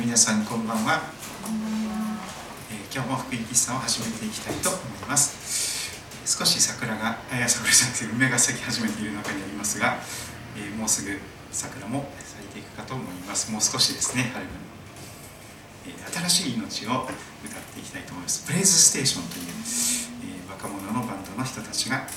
皆さんこんばんは、えー、今日も福音喫茶を始めていきたいと思います。少し桜があや桜じゃなくて梅が咲き始めている中にありますが、えー、もうすぐ桜も咲いていくかと思います。もう少しですね春の、えー、新しい命を歌っていきたいと思います。プレイズステーションという、え若者のバンドの人たちが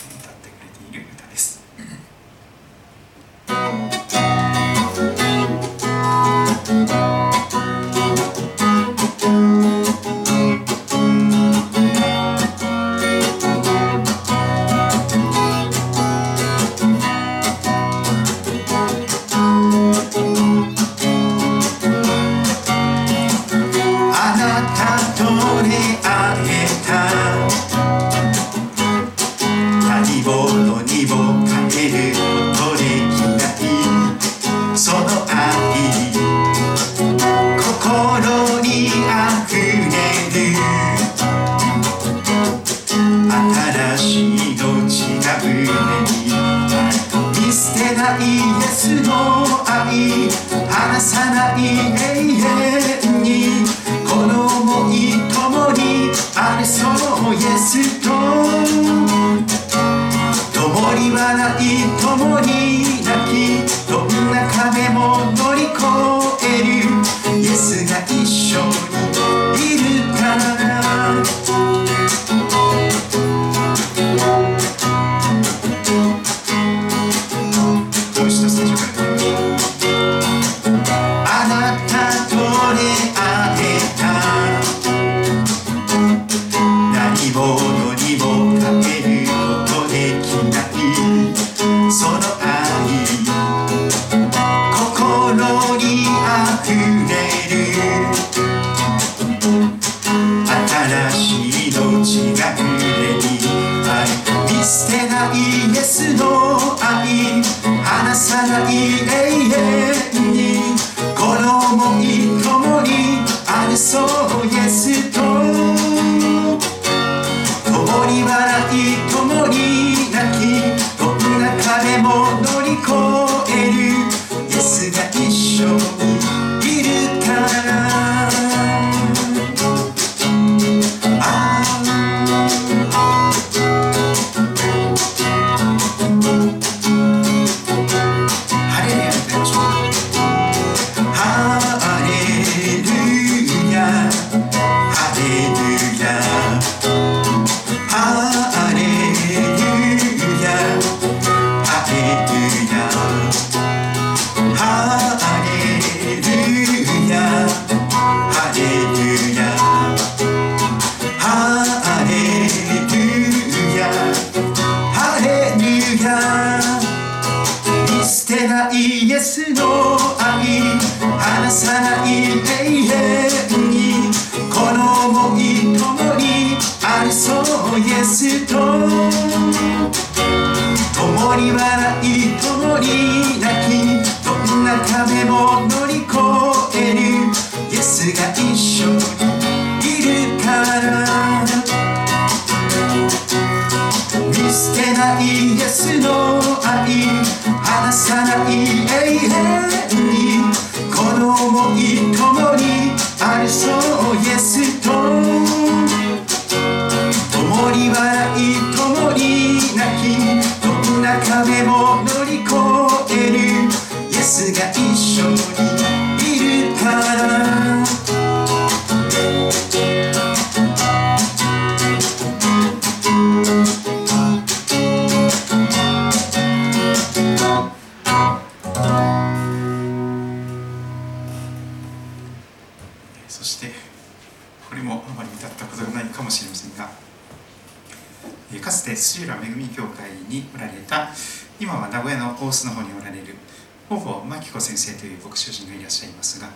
真子先生という牧師人がいらっしゃいますが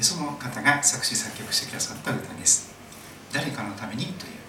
その方が作詞作曲してくださった歌です「誰かのために」という。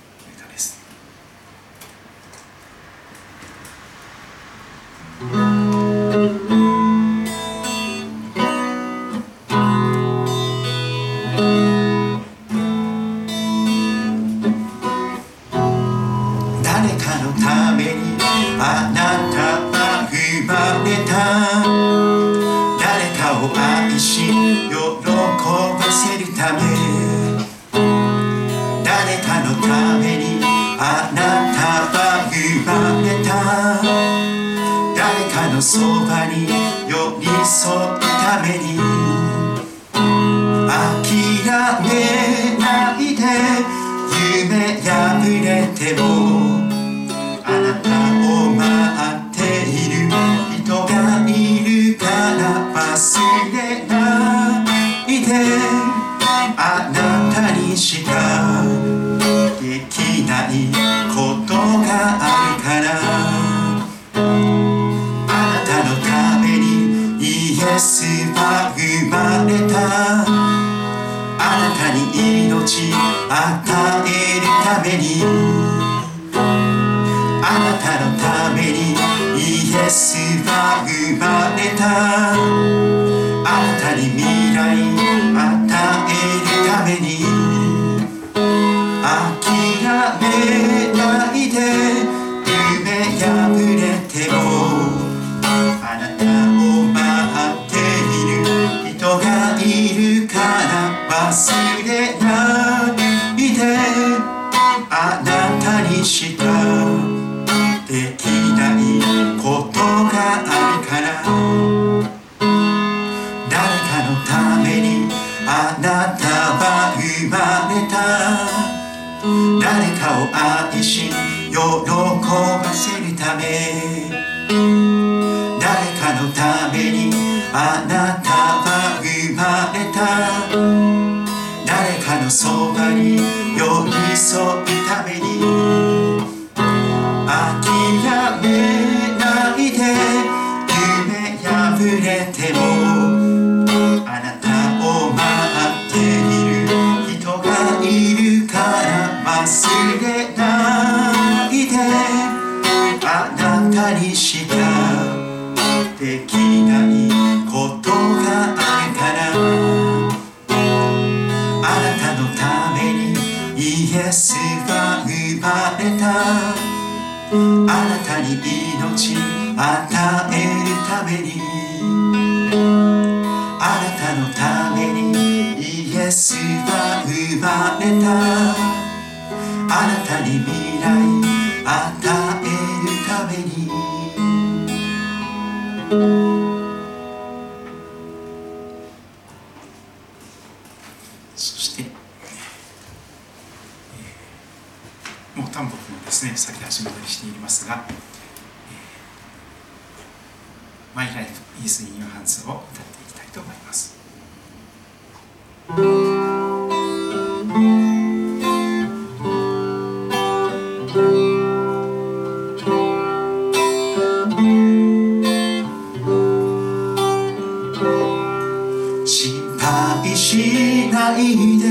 愛しないで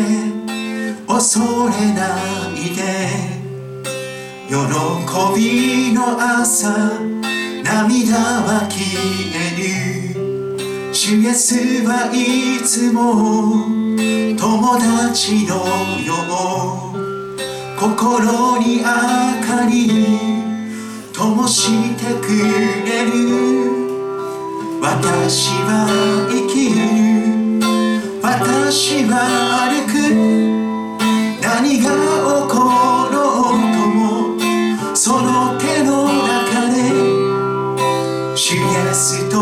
恐れないで。喜びの朝涙は消える主イエスはいつも友達のよう。心に明かり灯してくれる。私は生きる。私は歩く。何が起ころうともその手の中で。シエスと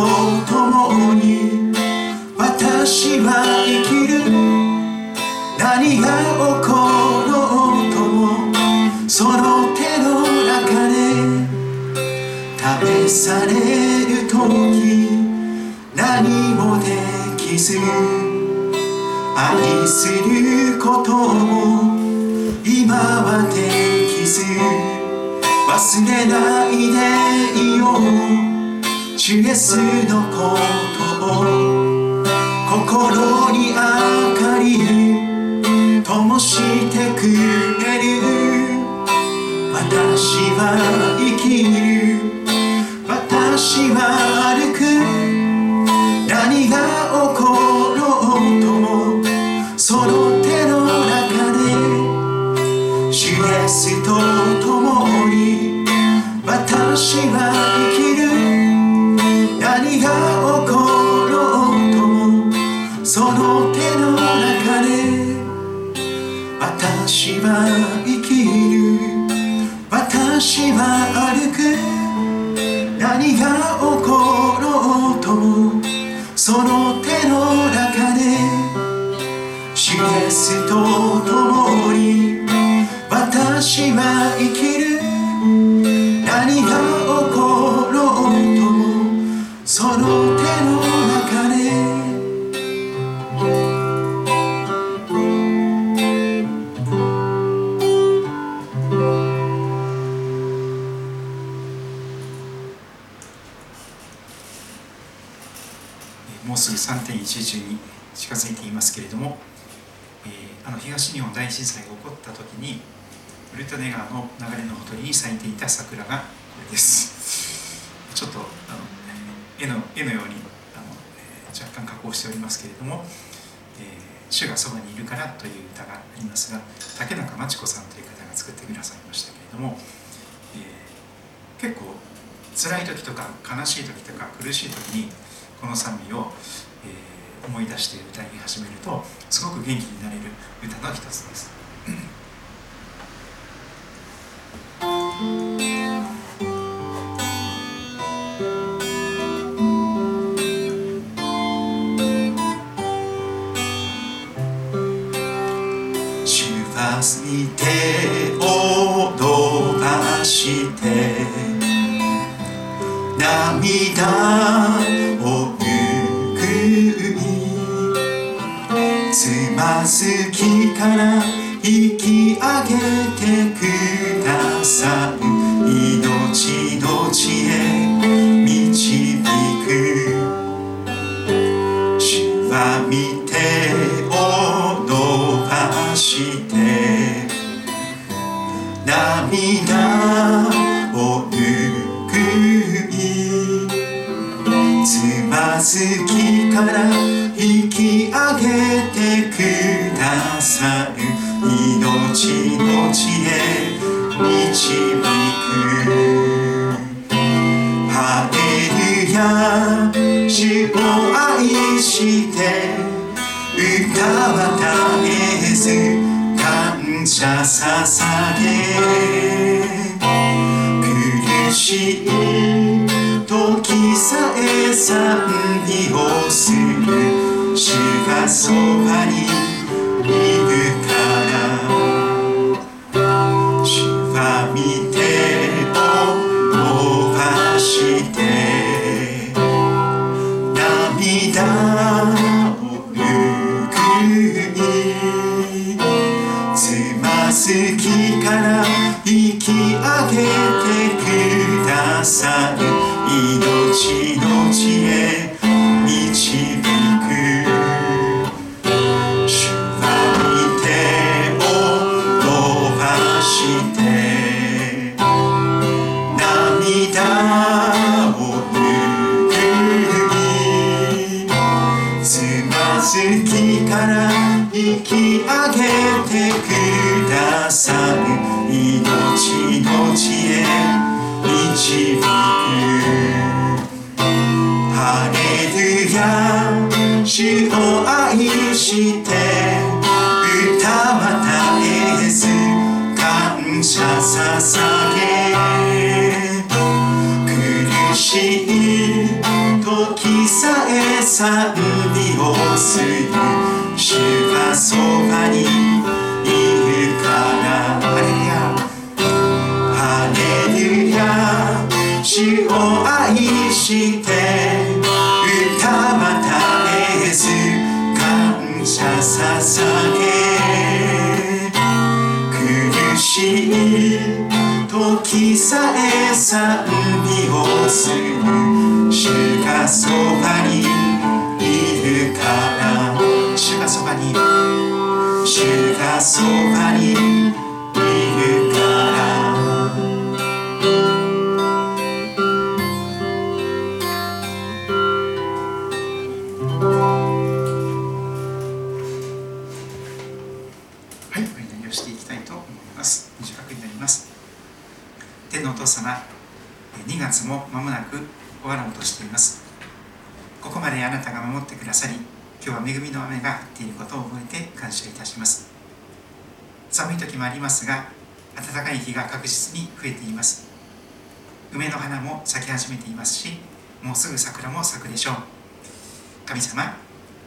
共に。私は生きる。何が起ころうともその手の中で。試される時。何もできず。愛することも今はできず忘れないでいよう。主イエスのことを心に明かり灯してくれる私は生きる私は私は生きる。私は愛桜がこれですちょっとあの絵の絵のようにあの、え若干加工しておりますけれども「えー主がそばにいるから」という歌がありますが竹中真知子さんという方が作ってくださいましたけれども、えー結構辛い時とか悲しい時とか苦しい時にこの賛美を、えー思い出して歌い始めるとすごく元気になれる歌の一つです。見てを伸ばして涙を拭いつまずきから引き上げてくださる命の知恵。涙を拭いつまずきから引き上げてくださる命の地へ導く。ハレルヤ主を愛して歌は絶えず感謝捧げ苦しい時さえ賛美をする主がそばにいる捧げ苦しい時さえ賛美をする主がそばにいるからハレルヤハレルヤ主を愛して歌は絶えず感謝捧げ。苦しい日さえ賛美をする。主がそばにいるから。主がそばに。主がそばに。増えています。梅の花も咲き始めていますしもうすぐ桜も咲くでしょう。神様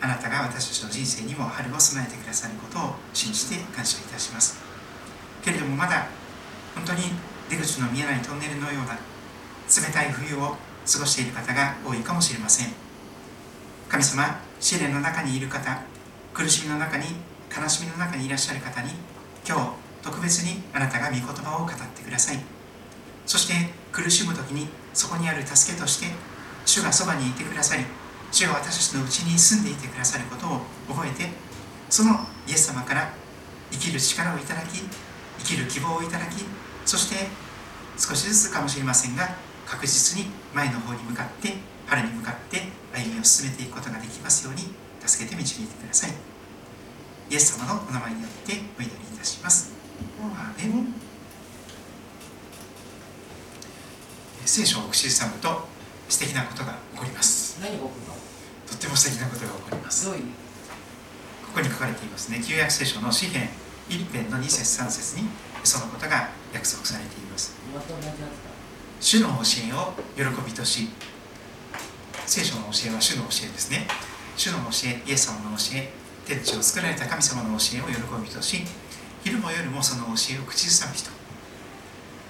あなたが私たちの人生にも春を備えてくださることを信じて感謝いたします。けれどもまだ本当に出口の見えないトンネルのような冷たい冬を過ごしている方が多いかもしれません。神様試練の中にいる方苦しみの中に悲しみの中にいらっしゃる方に今日特別にあなたが御言葉を語ってください。そして苦しむ時にそこにある助けとして主がそばにいてくださり主が私たちのうちに住んでいてくださることを覚えてそのイエス様から生きる力をいただき生きる希望をいただきそして少しずつかもしれませんが確実に前の方に向かって春に向かって歩みを進めていくことができますように助けて導いてください。イエス様のお名前によってお祈りいたします。聖書を口ずさむと素敵なことが起こります。何が起こるの？とっても素敵なことが起こります。ここに書かれていますね。旧約聖書の詩篇一編の2節3節にそのことが約束されています。主の教えを喜びとし聖書の教えは主の教えですね。主の教えイエス様の教え天地を作られた神様の教えを喜びとし昼も夜もその教えを口ずさむ人。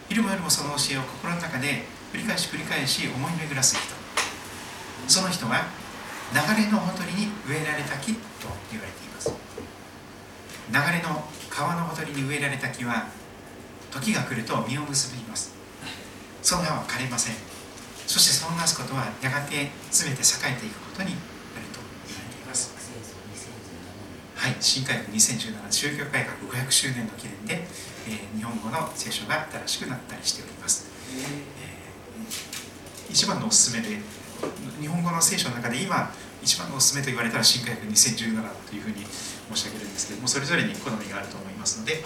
昼も夜もその教えを心の中で繰り返し繰り返し思い巡らす人。その人は流れのほとりに植えられた木と言われています。流れの川のほとりに植えられた木は時が来ると実を結びます。その葉は枯れません。そしてそのなすことはやがて全て栄えていくことになると言われていますはい新海区2017宗教改革500周年の記念で、えー日本語の聖書が新しくなったりしております、えー一番のおすすめで日本語の聖書の中で今一番のおすすめと言われたら新海区2017というふうに申し上げるんですけどもそれぞれに好みがあると思いますので、えー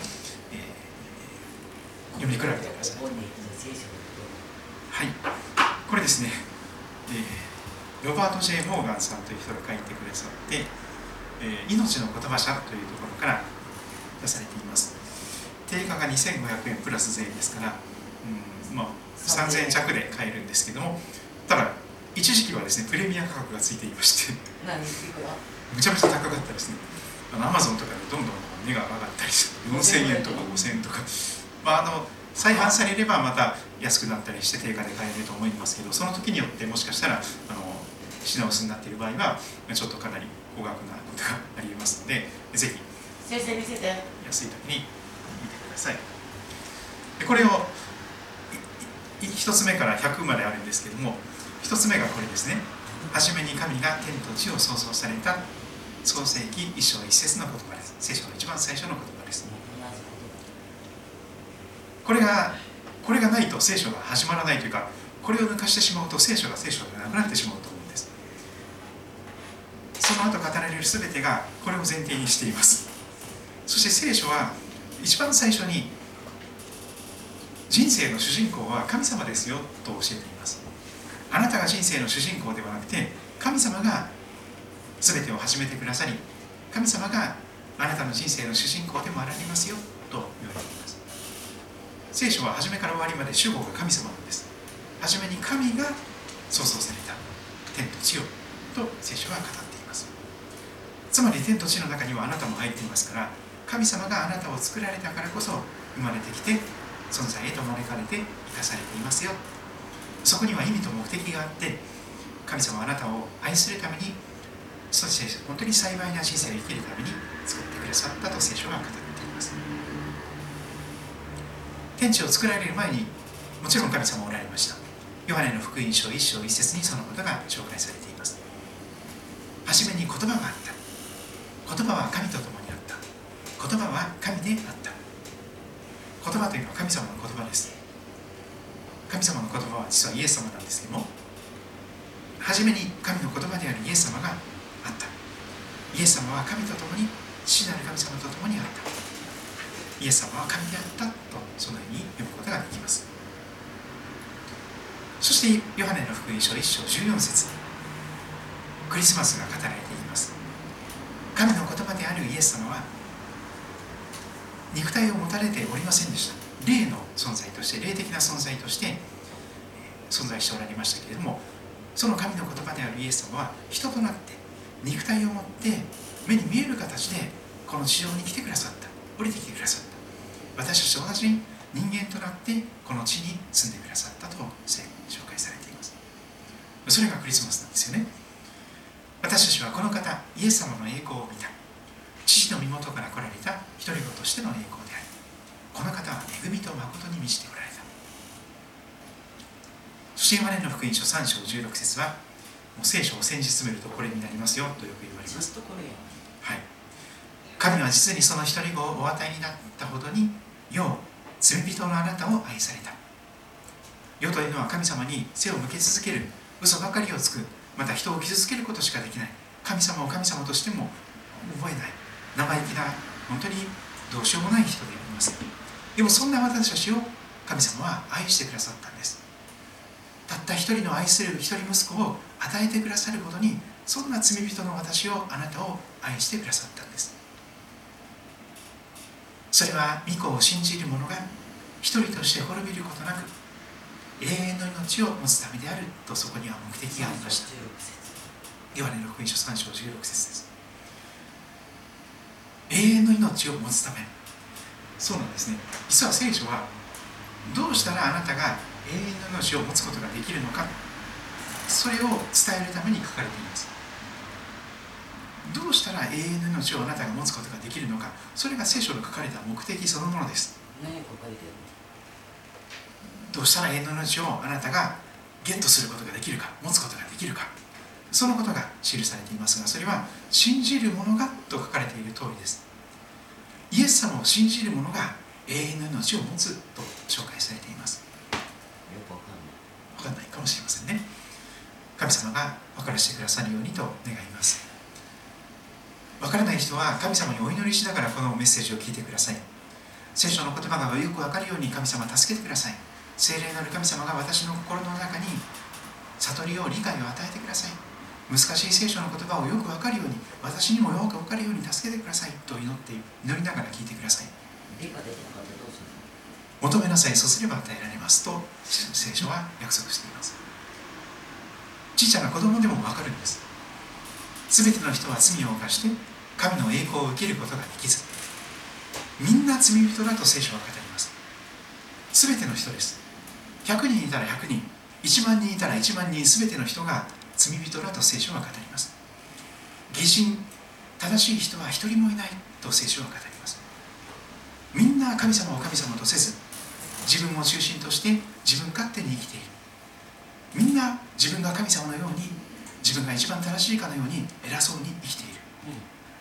読み比べてください。はい、これですね、えーロバート・ J・ モーガンさんという人が書いてくださって「えー命の言葉社」というところから出されています。定価が2500円プラス税ですから、うんまあ、3000円弱で買えるんですけどもただ一時期はですねプレミア価格がついていましてむちゃむちゃ高かったですね。あのアマゾンとかでどんどん値が上がったりして4000円とか5000円とか、まあ、あの再販されればまた安くなったりして定価で買えると思いますけどその時によってもしかしたらあの品薄になっている場合はちょっとかなり高額なことがありえますのでぜひ。先生見せて。安い時に見てください。でこれをいい一つ目から100まであるんですけども一つ目がこれですね。初めに神が天と地を創造された創世記一章一節の言葉です。聖書の一番最初の言葉です。これがこれがないと聖書が始まらないというかこれを抜かしてしまうと聖書が聖書でなくなってしまうその後語られる全てがこれを前提にしています。そして聖書は一番最初に人生の主人公は神様ですよと教えています。あなたが人生の主人公ではなくて神様が全てを始めてくださり神様があなたの人生の主人公でもあられますよと言われています。聖書は初めから終わりまで主語が神様なんです。初めに神が創造された天と地をと聖書は語っています。つまり天と地の中にはあなたも入っていますから神様があなたを作られたからこそ生まれてきて存在へと招かれて生かされていますよ。そこには意味と目的があって神様はあなたを愛するためにそして本当に幸いな人生を生きるために作ってくださったと聖書は語っています。天地を作られる前にもちろん神様おられました。ヨハネの福音書一章一節にそのことが紹介されています。初めに言葉があった。言葉は神と共にあった。言葉は神であった。言葉というのは神様の言葉です。神様の言葉は実はイエス様なんですけども初めに神の言葉であるイエス様があった。イエス様は神と共に父なる神様と共にあった。イエス様は神であったとそのように読むことができます。そしてヨハネの福音書1章14節。クリスマスが語られ神の言葉であるイエス様は肉体を持たれておりませんでした。霊の存在として霊的な存在として存在しておられましたけれどもその神の言葉であるイエス様は人となって肉体を持って目に見える形でこの地上に来てくださった。降りてきてくださった。私たちと同じ人間となってこの地に住んでくださったと聖書に紹介されています。それがクリスマスなんですよね。私たちはこの方イエス様の栄光を見た。父の身元から来られた一人子としての栄光でありこの方は恵みと誠に満ちておられた。そしてヨハネの福音書3章16節はもう聖書を先日詰めるとこれになりますよとよく言われます。はい、神は実にその一人子をお与えになったほどに世を罪人のあなたを愛された。世というのは神様に背を向け続ける嘘ばかりをつくまた人を傷つけることしかできない。神様を神様としても覚えない。生意気な本当にどうしようもない人であります。でもそんな私たちを神様は愛してくださったんです。たった一人の愛する一人息子を与えてくださることにそんな罪人の私をあなたを愛してくださったんです。それは御子を信じる者が一人として滅びることなく永遠の命を持つためであるとそこには目的がありました。ヨハネ福音書3章16節です。永遠の命を持つため。そうなんですね。実は聖書はどうしたらあなたが永遠の命を持つことができるのかそれを伝えるために書かれています。どうしたら永遠の命をあなたが持つことができるのかそれが聖書の書かれた目的そのものです。何書かれてるどうしたら永遠の命をあなたがゲットすることができるか持つことができるか。そのことが記されていますがそれは信じる者がと書かれている通りです。イエス様を信じる者が永遠の命を持つと紹介されています。よくわかんない。分かんないかもしれませんね。神様が分からせてくださるようにと願います。分からない人は神様にお祈りしながらこのメッセージを聞いてください。聖書の言葉がよく分かるように神様助けてください。聖霊なる神様が私の心の中に悟りを理解を与えてください。難しい聖書の言葉をよく分かるように私にもよく分かるように助けてくださいと祈って祈りながら聞いてください。求めなさい。そうすれば与えられますと聖書は約束しています。ちっちゃな子供でも分かるんです。全ての人は罪を犯して神の栄光を受けることができずみんな罪人だと聖書は語ります。全ての人です100人いたら100人。1万人いたら1万人全ての人が罪人だと聖書は語ります。義人正しい人は一人もいないと聖書は語ります。みんな神様を神様とせず自分を中心として自分勝手に生きている。みんな自分が神様のように自分が一番正しいかのように偉そうに生きている。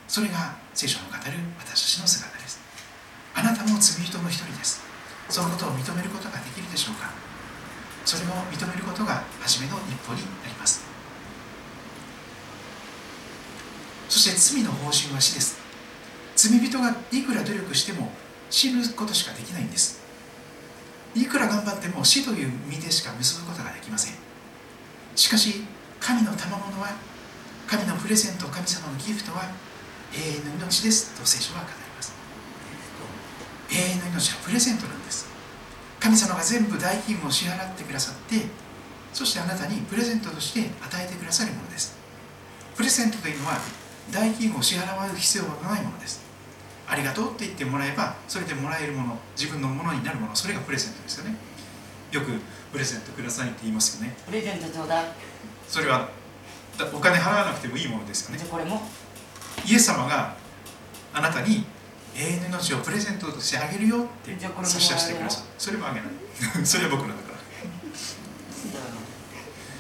それが聖書の語る私たちの姿です。あなたも罪人の一人です。そのことを認めることができるでしょうか？それを認めることが初めの一歩になります。そして罪の報酬は死です。罪人がいくら努力しても死ぬことしかできないんです。いくら頑張っても死という身でしか結ぶことができません。しかし神の賜物は神のプレゼント神様のギフトは永遠の命ですと聖書は語ります。永遠の命はプレゼントなんです。神様が全部代金を支払ってくださってそしてあなたにプレゼントとして与えてくださるものです。プレゼントというのは代金を支払う必要がないものです。ありがとうって言ってもらえばそれでもらえるもの自分のものになるものそれがプレゼントですよね。よくプレゼントくださいって言いますよね。プレゼントちょうだ？いそれはだお金払わなくてもいいものですよね。じゃあこれも？イエス様があなたに永遠の命をプレゼントとしてあげるよって差し出してください。それもあげない。それは僕のだから。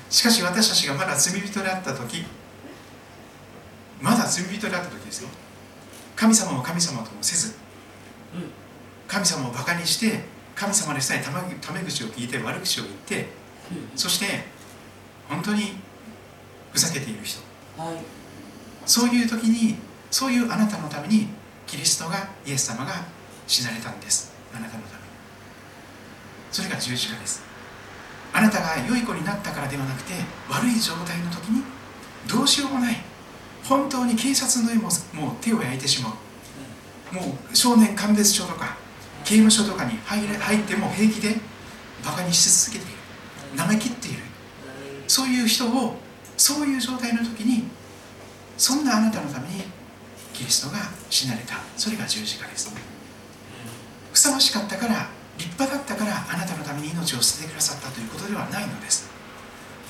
しかし私たちがまだ罪人であった時まだ罪人であった時ですよ。神様を神様ともせずうん。神様をバカにして神様でさえたまタメ口を聞いて悪口を言ってそして本当にふざけている人。はい。そういう時にそういうあなたのためにキリストがイエス様が死なれたんです。あなたのために。それが十字架です。あなたが良い子になったからではなくて悪い状態の時にどうしようもない。本当に警察の絵ももう手を焼いてしまう。もう少年鑑別所とか刑務所とかに入れ入っても平気でバカにし続けている。舐めきっている。そういう人をそういう状態の時にそんなあなたのためにキリストが死なれた。それが十字架です。ふさわしかったから立派だったからあなたのために命を捨ててくださったということではないのです。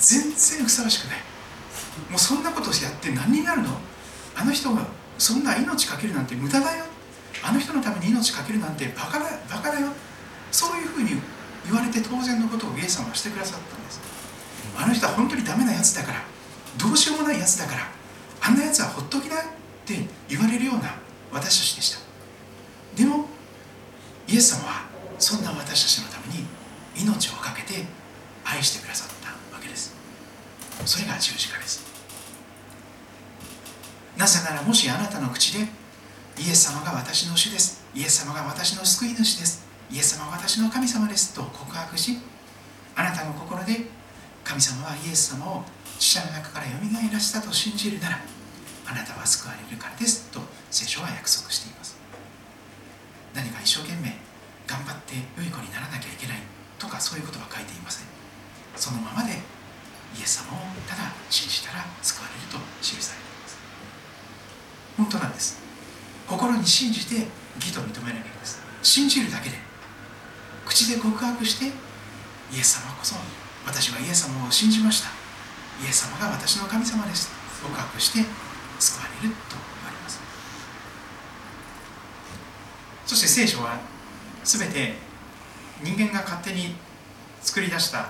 全然ふさわしくない。もうそんなことをやって何になるの？あの人がそんな命かけるなんて無駄だよ。あの人のために命かけるなんてバカだバカだよ。そういうふうに言われて当然のことをイエス様はしてくださったんです。あの人は本当にダメなやつだからどうしようもないやつだからあんなやつはほっときな。って言われるような私たちでした。でもイエス様はそんな私たちのために命を懸けて愛してくださったわけです。それが十字架です。なぜならもしあなたの口でイエス様が私の主です。イエス様が私の救い主です。イエス様は私の神様です。と告白しあなたの心で神様はイエス様を死者の中からよみがえらせたと信じるならあなたは救われるからですと聖書は約束しています。何か一生懸命頑張って良い子にならなきゃいけない。とかそういうことは書いていません。そのままでイエス様をただ信じたら救われると記されています。本当なんです。心に信じて義と認めなきゃいけないです。信じるだけで。口で告白してイエス様こそ私はイエス様を信じました。イエス様が私の神様です。告白して救われると言われます。そして聖書は全て人間が勝手に作り出した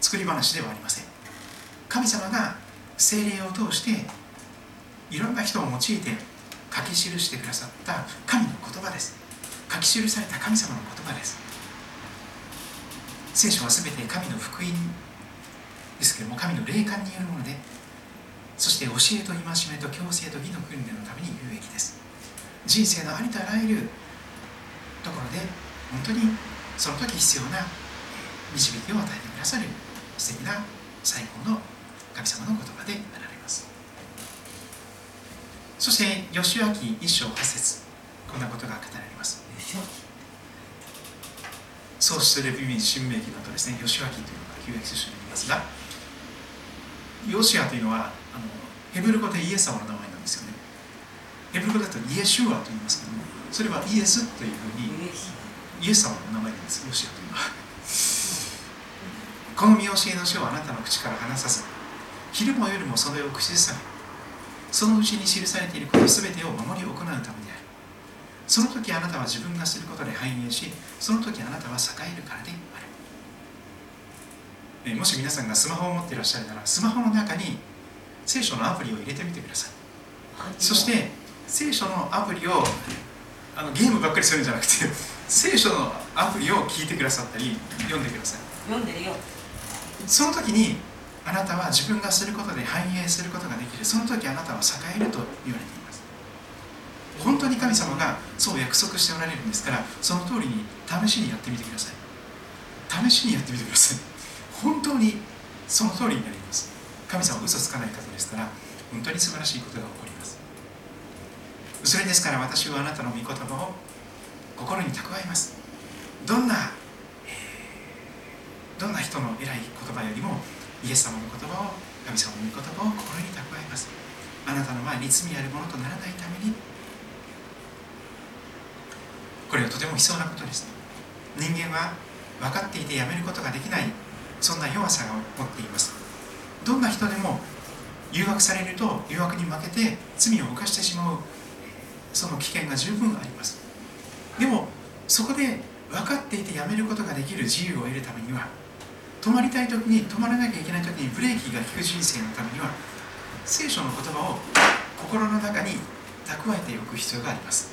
作り話ではありません。神様が精霊を通していろんな人を用いて書き記してくださった神の言葉です。書き記された神様の言葉です。聖書は全て神の福音ですけれども神の霊感によるものでそして教えと戒めと強制と義の訓練のために有益です。人生のありとあらゆるところで本当にその時必要な導きを与えてくださる素敵な最高の神様の言葉であられます。そして義明一章八節こんなことが語られます。そうしてレビミン新明記のとですね義明というのが旧約聖書にありますがヨシアというのはあのヘブル語でイエス様の名前なんですよね。ヘブル語だとイエシュアと言いますけどもそれはイエスというふうにイエス様の名前なんですヨシアというのは。この見教えの書をあなたの口から離さず昼も夜もそれを口ずさめそのうちに記されていること全てを守り行うためである。その時あなたは自分がすることで繁栄しその時あなたは栄えるからである。もし皆さんがスマホを持っていらっしゃるならスマホの中に聖書のアプリを入れてみてください。そして聖書のアプリをあのゲームばっかりするんじゃなくて聖書のアプリを聞いてくださったり読んでください。読んでるよ。その時にあなたは自分がすることで繁栄することができる。その時あなたは栄えると言われています。本当に神様がそう約束しておられるんですからその通りに試しにやってみてください。試しにやってみてください本当にその通りになります。神様は嘘つかない方ですから本当に素晴らしいことが起こります。それですから私はあなたの御言葉を心に蓄えます。どんな、どんな人の偉い言葉よりもイエス様の言葉を神様の御言葉を心に蓄えます。あなたの前に罪あるものとならないために。これはとても必要なことです。人間は分かっていてやめることができない。そんな弱さを持っています。どんな人でも誘惑されると誘惑に負けて罪を犯してしまうその危険が十分あります。でもそこで分かっていてやめることができる自由を得るためには止まりたい時に止まらなきゃいけない時にブレーキが効く人生のためには聖書の言葉を心の中に蓄えておく必要があります。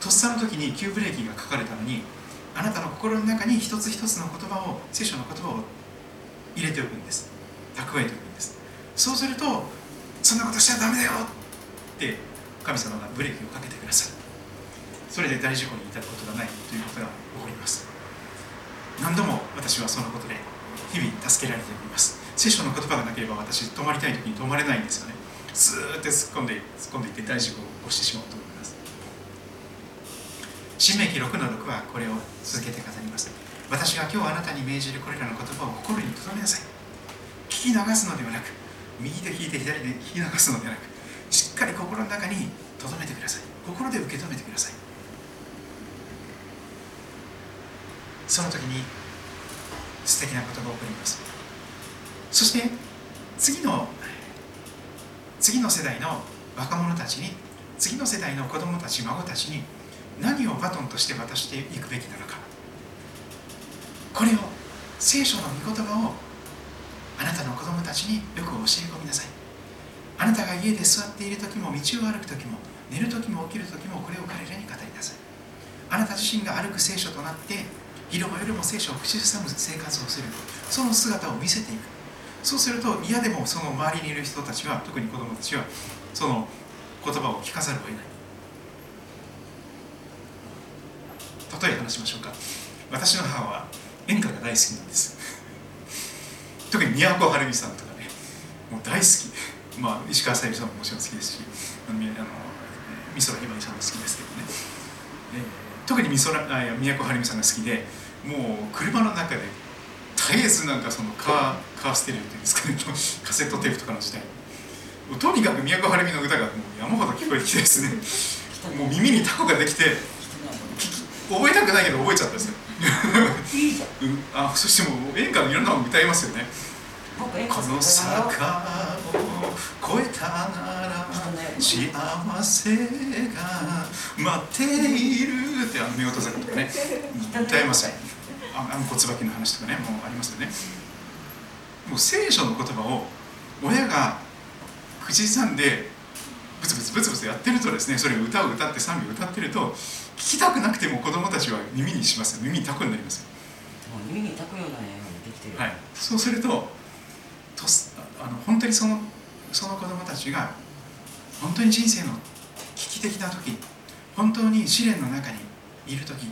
とっさの時に急ブレーキがかかるためにあなたの心の中に一つ一つの言葉を聖書の言葉を入れておくんです。蓄えておくんです。そうするとそんなことしちゃダメだよって神様がブレーキをかけてくださる。それで大事故に至ることがないということが起こります。何度も私はそのことで日々助けられております。聖書の言葉がなければ私止まりたい時に止まれないんですよね。スーッて突っ込んで突っ込んでいって大事故を起こしてしまうと。新明記6の6はこれを続けて語ります。私が今日あなたに命じるこれらの言葉を心に留めなさい。聞き流すのではなく右で聞いて左で聞き流すのではなくしっかり心の中に留めてください。心で受け止めてください。その時に素敵なことが起こります。そして次の次の世代の若者たちに次の世代の子供たち孫たちに何をバトンとして渡していくべきなのか。これを聖書の御言葉をあなたの子供たちによく教え込みなさい。あなたが家で座っている時も道を歩く時も寝る時も起きる時もこれを彼らに語りなさい。あなた自身が歩く聖書となって昼も夜も聖書を口ずさむ生活をする。その姿を見せていく。そうすると嫌でもその周りにいる人たちは特に子供たちはその言葉を聞かざるを得ない。例え話しましょうか。私の母は演歌が大好きなんです。特に宮古晴美さんとかねもう大好き。まあ石川さゆりさんももちろん好きですしあのあの美空ひばりさんも好きですけどね、えー、特に美空あいや宮古晴美さんが好きでもう車の中で絶えずなんかそのカーカーステレオっていうんですかね カセットテープとかの時代。とにかく宮古晴美の歌がもう山ほど聞こえてきてですね。もう耳にタコができて覚えたくないけど覚えちゃったんですよ。いいじゃん、うん、あそしてもう演歌のいろんなの歌いますよね。この坂を越えたなら幸せが待っているってあの見事坂とかね歌いますよああの骨椿の話とかねもうありますよね。もう聖書の言葉を親が口ずさんでブツブツブツブツやってるとですねそれを歌を歌って賛美を歌ってると聞きたくなくても子供たちは耳にします耳にタコになりますよ。もう耳にたくような絵ができてる、はい、そうするととすあの本当にそのその子供たちが本当に人生の危機的な時本当に試練の中にいる時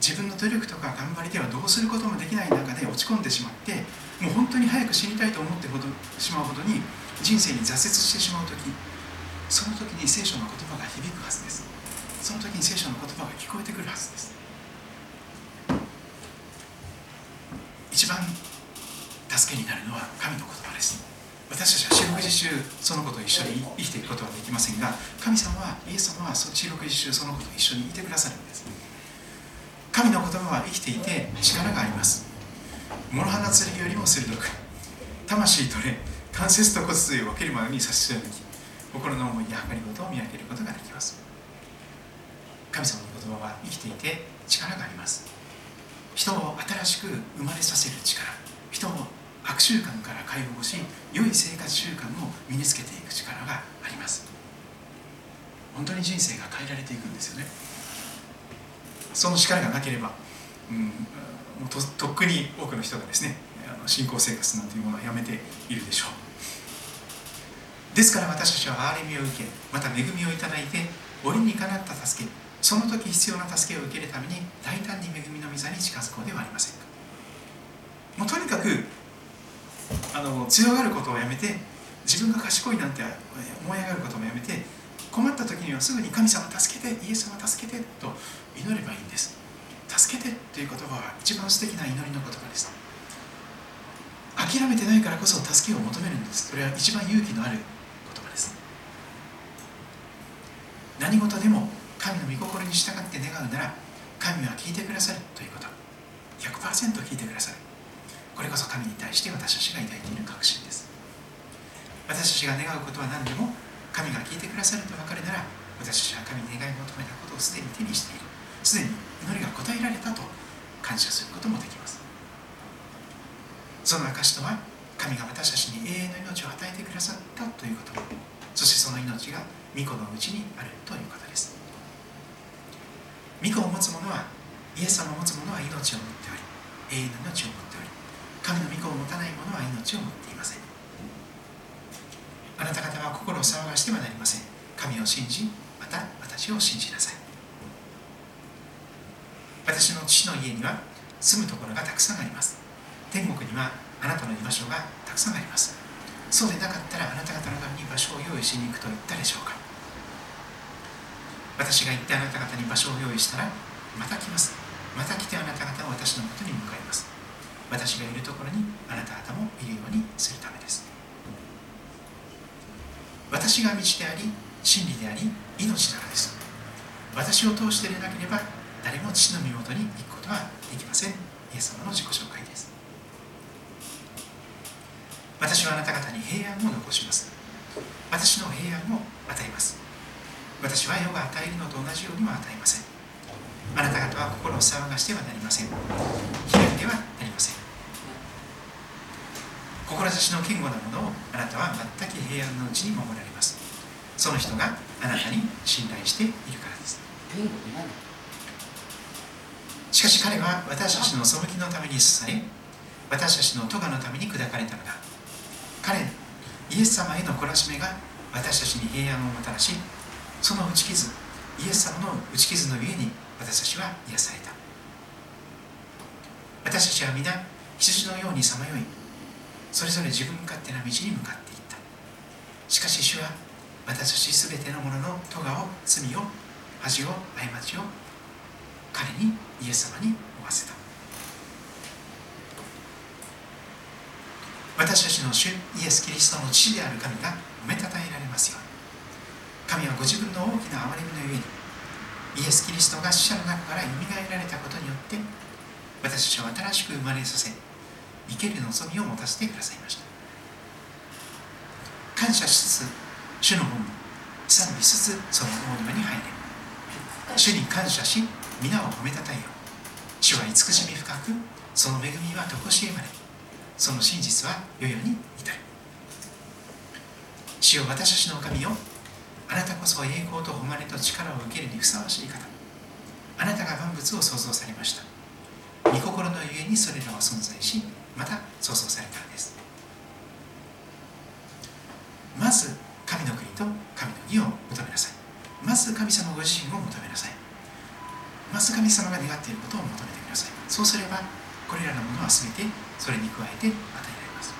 自分の努力とか頑張りではどうすることもできない中で落ち込んでしまってもう本当に早く死にたいと思ってほどしまうほどに人生に挫折してしまう時その時に聖書の言葉が響くはずですその時に聖書の言葉が聞こえてくるはずです。一番助けになるのは神の言葉です。私たちは四六時中その子と一緒に生きていくことはできませんが神様はイエス様は四六時中その子と一緒にいてくださるんです。神の言葉は生きていて力があります。諸刃の剣よりも鋭く魂とね関節と骨髄を分けるまでに差し出き心の思いや計りごとを見分けることができます。神様の言葉は生きていて力があります。人を新しく生まれさせる力人を悪習慣から解放し良い生活習慣を身につけていく力があります。本当に人生が変えられていくんですよね。その力がなければ、うん、もうととっくに多くの人がですねあの信仰生活なんていうものをやめているでしょう。ですから私たちは憐れみを受けまた恵みをいただいて折にかなった助けその時必要な助けを受けるために大胆に恵みの御座に近づこうではありませんか。もうとにかくあの強がることをやめて自分が賢いなんて思い上がることもやめて困った時にはすぐに神様助けてイエス様助けてと祈ればいいんです。助けてという言葉は一番素敵な祈りの言葉です。諦めてないからこそ助けを求めるんです。それは一番勇気のある言葉です。何事でも神の御心に従って願うなら神は聞いてくださるということ。100%聞いてくださる。これこそ神に対して私たちが抱いている確信です。私たちが願うことは何でも神が聞いてくださると分かるなら私たちは神に願い求めたことをすでに手にしている。すでに祈りが応えられたと感謝することもできます。その証とは神が私たちに永遠の命を与えてくださったということ。そしてその命が御子のうちにあるということです。御子を持つ者はイエス様を持つ者は命を持っており永遠の命を持っており神の御子を持たない者は命を持っていません。あなた方は心を騒がしてはなりません。神を信じまた私を信じなさい。私の父の家には住むところがたくさんあります。天国にはあなたの居場所がたくさんあります。そうでなかったらあなた方のために場所を用意しに行くと言ったでしょうか。私が行ってあなた方に場所を用意したらまた来ます。また来てあなた方は私のもとに向かいます。私がいるところにあなた方もいるようにするためです。私が道であり真理であり命ならです。私を通してでなければ誰も父の身元に行くことはできません。イエス様の自己紹介です。私はあなた方に平安を残します。私の平安を与えます。私は世が与えるのと同じようには与えません。あなた方は心を騒がしてはなりません。開いてはなりません。志の堅固なものをあなたは全く平安のうちに守られます。その人があなたに信頼しているからです。しかし彼は私たちの背きのために刺され私たちの咎のために砕かれたのだ。彼イエス様への懲らしめが私たちに平安をもたらしその打ち傷イエス様の打ち傷のゆえに私たちは癒された。私たちは皆羊のようにさまよいそれぞれ自分勝手な道に向かっていった。しかし主は私たち全てのものの咎を罪を恥を過ちを彼にイエス様に負わせた。私たちの主イエス・キリストの父である神が褒めたたえられますように。神はご自分の大きな憐れみのゆえにイエス・キリストが死者の中からよみがえられたことによって私たちを新しく生まれさせ生ける望みを持たせてくださいました。感謝しつつ主の本に賛美しつつその大庭に入れ主に感謝し皆を褒めたたえよ主は慈しみ深くその恵みはとこしえまれその真実は世々に至る。主よ私たちの神よあなたこそ栄光と誉れと力を受けるにふさわしい方。あなたが万物を創造されました。御心のゆえにそれらは存在しまた創造されたのです。まず神の国と神の義を求めなさい。まず神様ご自身を求めなさい。まず神様が願っていることを求めてください。そうすればこれらのものは全てそれに加えて与えられます。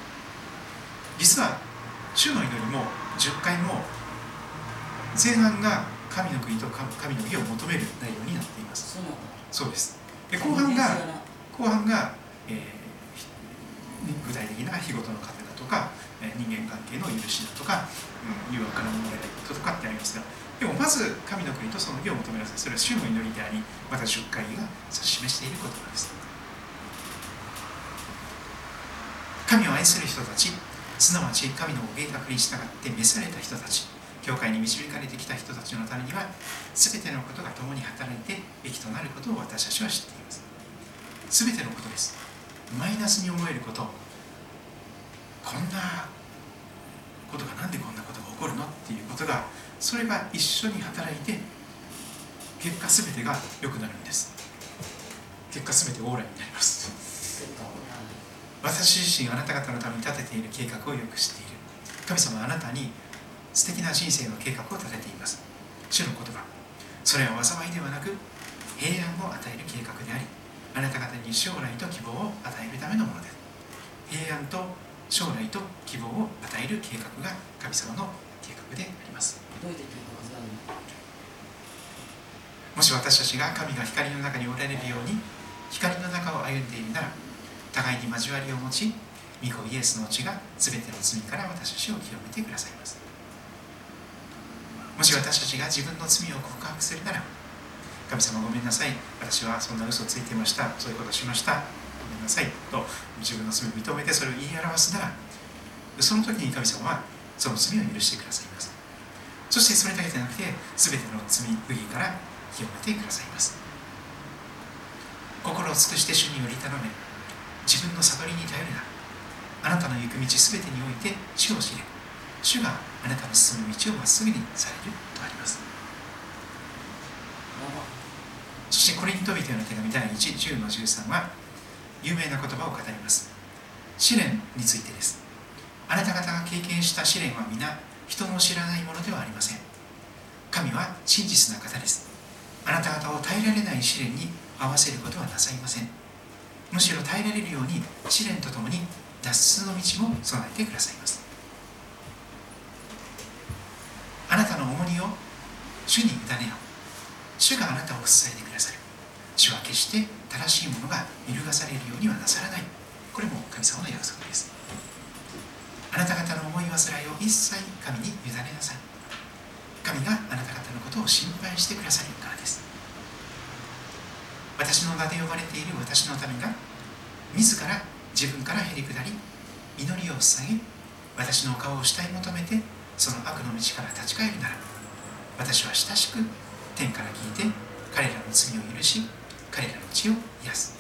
実は主の祈りも10回も前半が神の国と神の義を求める内容になっています。そうです。で後半が後半が、えー、具体的な日ごとの糧だとか、えー、人間関係の許しだとか、うん、誘惑から守られたこととかってありますがでもまず神の国とその義を求めなさいそれは主の祈りでありまた10回が示している言葉です。神を愛する人たちすなわち神のご計画に従って召された人たち教会に導かれてきた人たちのためには全てのことが共に働いて益となることを私たちは知っています。全てのことです。マイナスに思えること。こんなことがなんでこんなことが起こるのっていうことがそれが一緒に働いて結果全てが良くなるんです。結果全てオーライになります。私自身あなた方のために立てている計画をよく知っている。神様はあなたに素敵な人生の計画を立てています。主の言葉。それは災いではなく平安を与える計画でありあなた方に将来と希望を与えるためのものです平安と将来と希望を与える計画が神様の計画であります。もし私たちが神が光の中におられるように光の中を歩んでいるなら互いに交わりを持ち御子イエスの血が全ての罪から私たちを清めてくださいます。もし私たちが自分の罪を告白するなら神様ごめんなさい。私はそんな嘘ついてました。そういうことしました。ごめんなさい。と自分の罪を認めてそれを言い表すならその時に神様はその罪を許してくださいます。そしてそれだけでなくて全ての罪不義から清めてくださいます。心を尽くして主により頼め。自分の悟りに頼るな。あなたの行く道全てにおいて主を知れ。主があなたの進む道をまっすぐにされるとあります。そしてコリント人への手紙第1 10の13は有名な言葉を語ります。試練についてです。あなた方が経験した試練は皆人の知らないものではありません。神は真実な方です。あなた方を耐えられない試練に合わせることはなさいません。むしろ耐えられるように試練とともに脱出の道も備えてくださいますあなた重荷を主に委ねよう。主があなたを支えてくださる。主は決して正しいものが揺るがされるようにはなさらない。これも神様の約束です。あなた方の思い煩いを一切神に委ねなさい神があなた方のことを心配してくださるからです。私の名で呼ばれている私の民が自ら自分からへり下り祈りを捧げ私の顔を慕い求めてその悪の道から立ち返るなら私は親しく天から聞いて彼らの罪を許し彼らの血を癒す。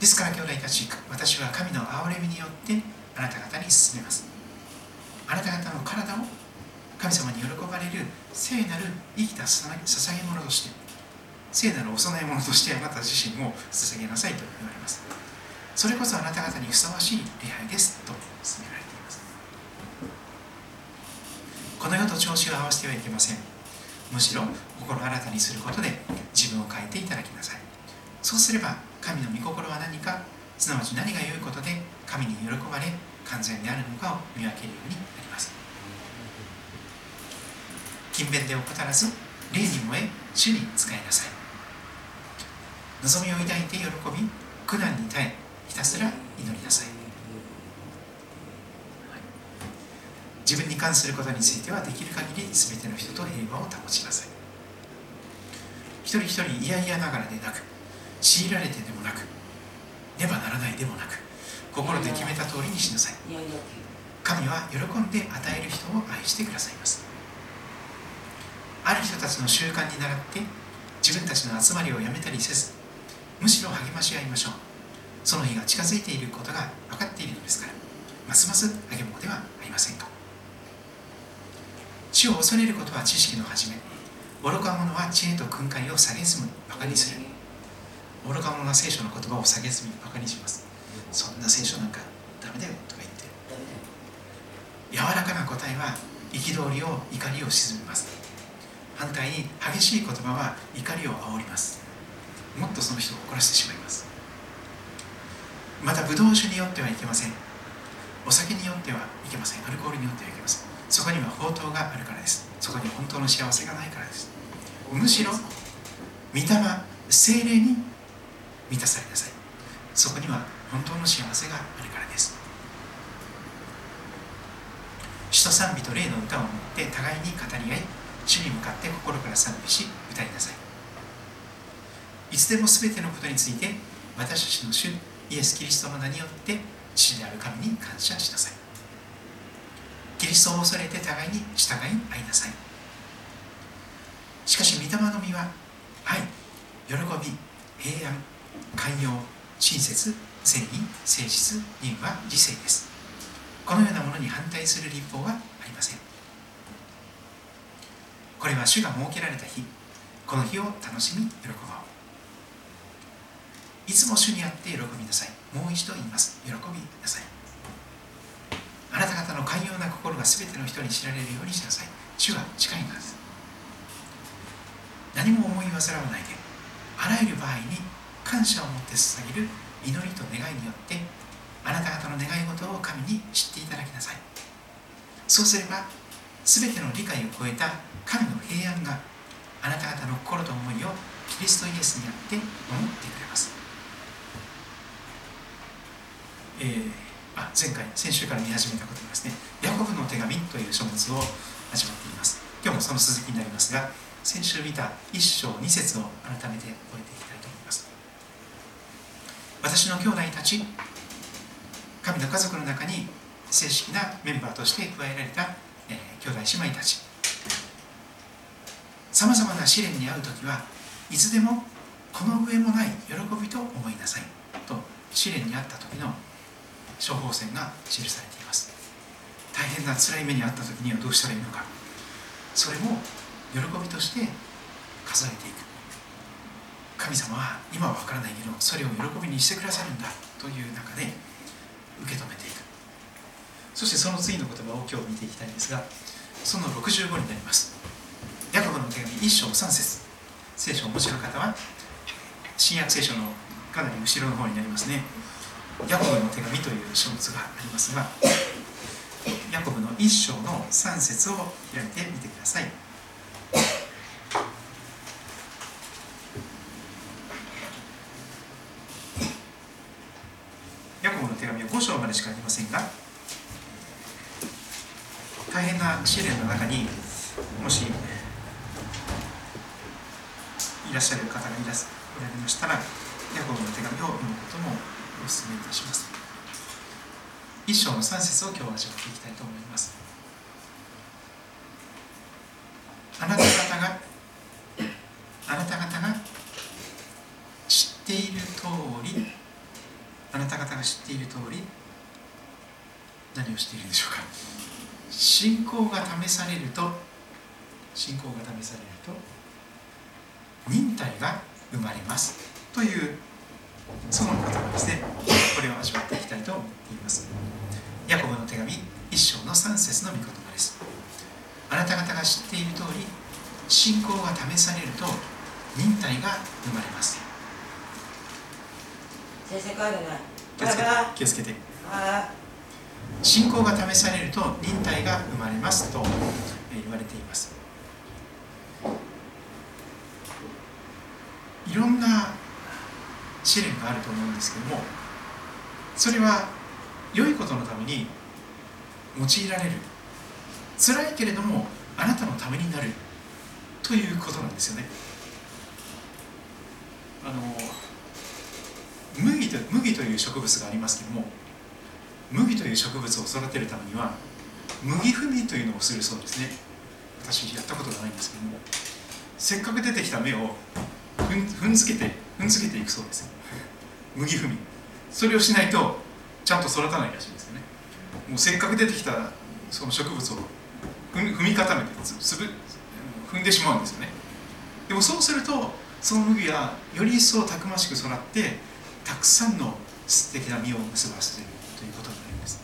ですから兄弟たち私は神の憐れみによってあなた方に進めます。あなた方の体を神様に喜ばれる聖なる生きた捧げ物として聖なるお供え物としてあなた自身を捧げなさいと言われます。それこそあなた方にふさわしい礼拝ですと進められます。この世と調子を合わせてはいけません。むしろ心新たにすることで自分を変えていただきなさい。そうすれば神の御心は何かすなわち何が良いことで神に喜ばれ完全であるのかを見分けるようになります。勤勉で怠らず霊に燃え主に仕えなさい。望みを抱いて喜び苦難に耐えひたすら祈りなさい自分に関することについてはできる限り全ての人と平和を保ちなさい。一人一人嫌々ながらでなく強いられてでもなくねばならないでもなく心で決めた通りにしなさい。神は喜んで与える人を愛してくださいます。ある人たちの習慣に倣って自分たちの集まりをやめたりせずむしろ励まし合いましょう。その日が近づいていることが分かっているのですからますます励もうではありませんか。主を恐れることは知識の始め愚か者は知恵と訓戒を蔑むバカにする。愚か者は聖書の言葉を蔑みバカにします。そんな聖書なんかダメだよとか言って柔らかな答えは憤りを怒りを鎮めます。反対に激しい言葉は怒りを煽ります。もっとその人を怒らせてしまいます。またブドウ酒によってはいけません。お酒によってはいけません。アルコールによってはいけません。そこには宝刀があるからです。そこに本当の幸せがないからです。むしろ御霊精霊に満たされなさい。そこには本当の幸せがあるからです。詩と賛美と霊の歌を持って互いに語り合い主に向かって心から賛美し歌いなさい。いつでも全てのことについて私たちの主イエス・キリストの名によって父である神に感謝しなさい。キリストを恐れて互いに従い合いなさい。しかし御霊の実は愛喜び平安寛容親切正義誠実仁は理性です。このようなものに反対する立法はありません。これは主が設けられた日この日を楽しみ喜ぼう。いつも主にあって喜びなさい。もう一度言います。喜びなさい。寛容な心が全ての人に知られるようにしなさい。主は近いのです。何も思い煩わないであらゆる場合に感謝を持って捧げる祈りと願いによってあなた方の願い事を神に知っていただきなさい。そうすれば全ての理解を超えた神の平安があなた方の心と思いをキリストイエスにあって守ってくれます。えー、あ前回先週から見始めたことですねヤコブの手紙という書物を始まっています。今日もその続きになりますが先週見た1章2節を改めて覚えていきたいと思います。私の兄弟たち神の家族の中に正式なメンバーとして加えられた、えー、兄弟姉妹たち。さまざまな試練に遭う時はいつでもこの上もない喜びと思いなさいと試練に遭った時の処方箋が記されています。大変な辛い目に遭った時にはどうしたらいいのか。それも喜びとして数えていく。神様は今は分からないけどそれを喜びにしてくださるんだ。という中で受け止めていく。そしてその次の言葉を今日見ていきたいんですがその65になります。ヤコブの手紙1章3節。聖書をお持ちの方は新約聖書のかなり後ろの方になりますね。ヤコブの手紙という書物がありますが、ヤコブの一章の3節を開いてみてください。ヤコブの手紙は5章までしかありませんが、大変な試練の中にもしいらっしゃる方がいらっしゃいましたら、ヤコブの手紙を読むこともお勧めいたします。一章の3節を今日は味わっていきたいと思います。あなた方があなた方が知っている通りあなた方が知っている通り何をしているでしょうか。信仰が試されると信仰が試されると忍耐が生まれます。というその方がですね。これを味わっていきたいと思っています。ヤコブの手紙1章の3節の御言葉です。あなた方が知っている通り信仰が試されると忍耐が生まれます。先生帰るね。気をつけて気をつけて。信仰が試されると忍耐が生まれますと言われています。いろんな試練があると思うんですけどもそれは良いことのために用いられる。辛いけれどもあなたのためになるということなんですよね。あの麦と麦という植物がありますけども麦という植物を育てるためには麦踏みというのをするそうですね。私やったことがないんですけどもせっかく出てきた芽を踏ん踏んづけて踏んづけていくそうです麦踏み。それをしないとちゃんと育たないらしいんですよね。もうせっかく出てきたその植物を踏み固めてつぶ踏んでしまうんですよね。でもそうするとその麦はより一層たくましく育ってたくさんの素敵な実を結ばせているということになります。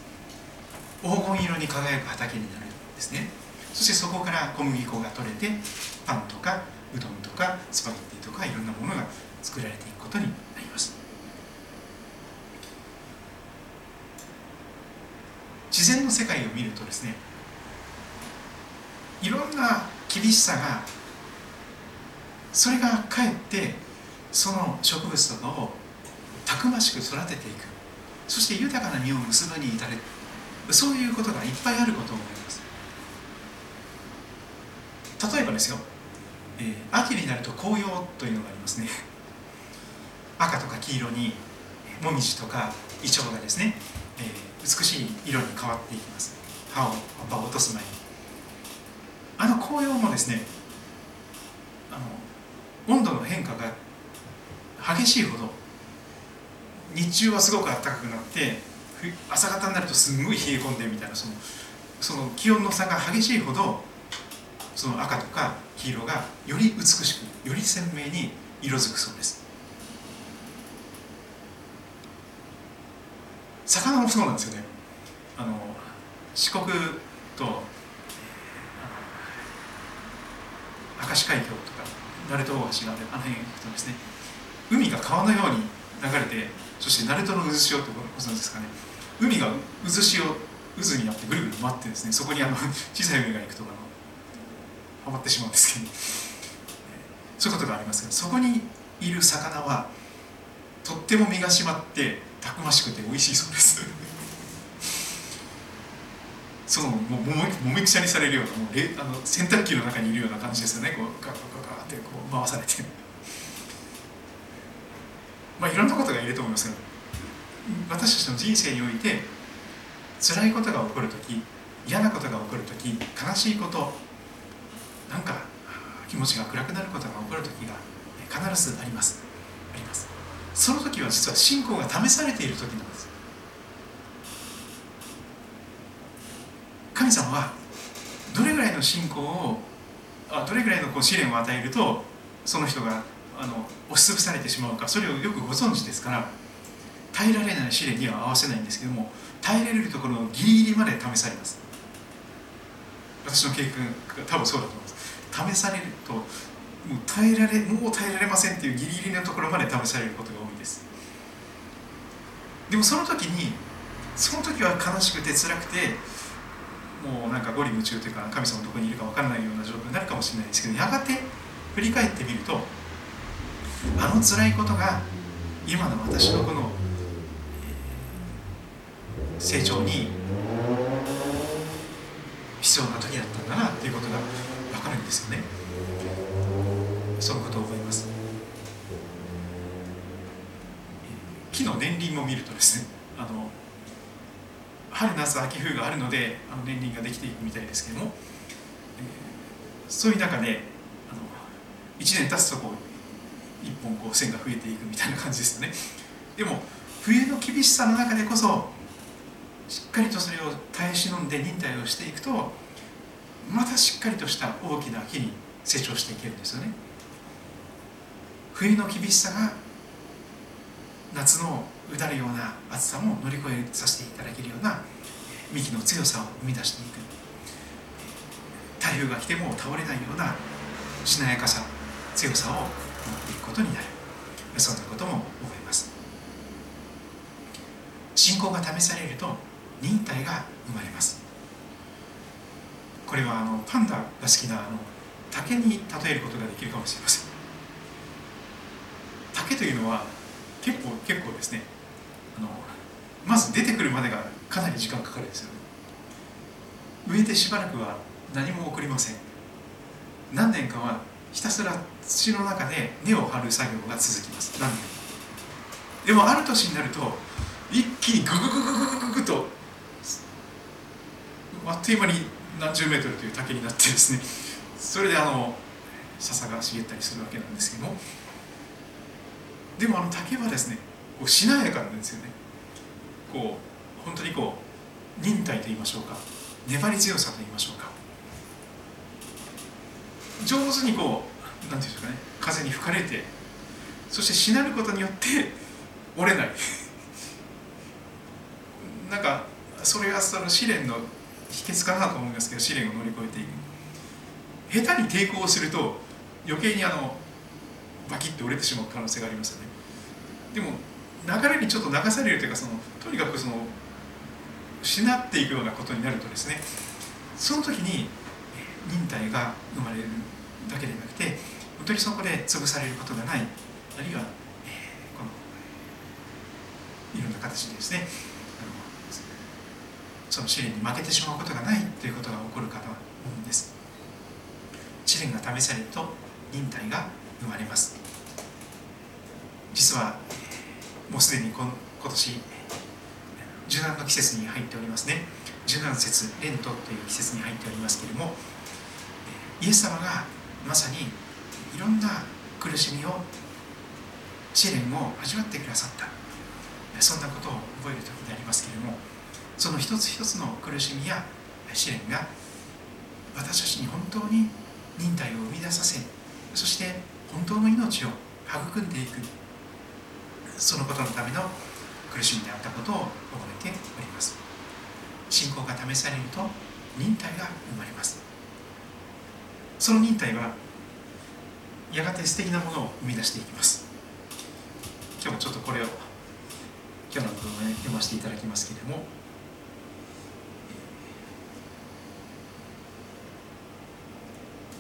黄金色に輝く畑になるんですね。そしてそこから小麦粉が取れてパンとかうどんとかスパゲッティとかいろんなものが作られていくことになります自然の世界を見るとですねいろんな厳しさがそれがかえってその植物とかをたくましく育てていく。そして豊かな実を結ぶに至るそういうことがいっぱいあることを思います。例えばですよ、えー、秋になると紅葉というのがありますね。赤とか黄色にもみじとかイチョウがですね、えー、美しい色に変わっていきます。葉を葉を落とす前に。あの紅葉もですねあの温度の変化が激しいほど日中はすごく暖かくなって朝方になるとすごい冷え込んでみたいなそのその気温の差が激しいほどその赤とか黄色がより美しくより鮮明に色づくそうです。魚もそうなんですよね。あの四国と明石海峡とか鳴門大橋がああの辺行くとですね海が川のように流れてそして鳴門の渦潮ってご存知ですかね。海が渦潮渦になってぐるぐる回ってですねそこにあの 小さい海が行くとあのはまってしまうんですけど。そういうことがありますけどそこにいる魚はとっても身が締まってたくましくて美味しいそうです。そのもうもみくちゃにされるようなもうあの洗濯機の中にいるような感じですよね。こうガガガガってこう回されて。まあいろんなことが言えると思いますけど私たちの人生において辛いことが起こる時嫌なことが起こる時悲しいことなんか気持ちが暗くなることが起こる時が必ずあります。あります。その時は実は信仰が試されている時なんです。神様はどれぐらいの信仰をあどれぐらいのこう試練を与えるとその人があの押しつぶされてしまうかそれをよくご存知ですから耐えられない試練には合わせないんですけども耐えられるところのギリギリまで試されます。私の経験多分そうだと思います。試されるともう耐えられもう耐えられませんっていうギリギリのところまで試されることが多いです。でもその時にその時は悲しくて辛くてもうなんか五里夢中というか神様どこにいるか分からないような状況になるかもしれないですけどやがて振り返ってみるとあの辛いことが今の私のこの、成長に必要な時だったんだなっていうことが分かるんですよね。そのことを思います。木の年輪も見るとですねあの春夏秋冬があるのであの年輪ができていくみたいですけども、そういう中であの1年経つとこう1本こう線が増えていくみたいな感じですよね。でも冬の厳しさの中でこそしっかりとそれを耐え忍んで忍耐をしていくとまたしっかりとした大きな木に成長していけるんですよね。冬の厳しさが夏のうだるような暑さも乗り越えさせていただけるような幹の強さを生み出していく。台風が来ても倒れないようなしなやかさ強さを持っていくことになる。そんなことも思います。信仰が試されると忍耐が生まれます。これはあのパンダが好きなあの竹に例えることができるかもしれません。竹というのは結構結構ですね。あのまず出てくるまでがかなり時間かかるんですよね。植えてしばらくは何も起こりません。何年かはひたすら土の中で根を張る作業が続きます。何年でもある年になると一気にググググググググとあっという間に何十メートルという竹になってですね。それであの笹が茂ったりするわけなんですけども。でもあの竹はですねこうしなやかなんですよね。こう本当にこう忍耐と言いましょうか粘り強さと言いましょうか。上手にこう何て言うんでしょうかね風に吹かれてそしてしなることによって折れない。なんかそれがその試練の秘訣かなと思いますけど試練を乗り越えていく。下手に抵抗すると余計にあのバキッと折れてしまう可能性がありますよね。でも流れにちょっと流されるというかそのとにかくそのしなっていくようなことになるとですねその時に忍耐が生まれるだけでなくて本当にそこで潰されることがないあるいは、えー、このいろんな形でですねその試練に負けてしまうことがないということが起こるかと思うんです。試練が試されると忍耐が生まれます。実はもうすでに今年受難の季節に入っておりますね。受難節レントという季節に入っておりますけれどもイエス様がまさにいろんな苦しみを試練を味わってくださった。そんなことを覚える時でありますけれどもその一つ一つの苦しみや試練が私たちに本当に忍耐を生み出させそして本当の命を育んでいく。そのことのための苦しみであったことを覚えております。信仰が試されると忍耐が生まれます。その忍耐はやがて素敵なものを生み出していきます。今日もちょっとこれを今日の文を読ませていただきますけれども。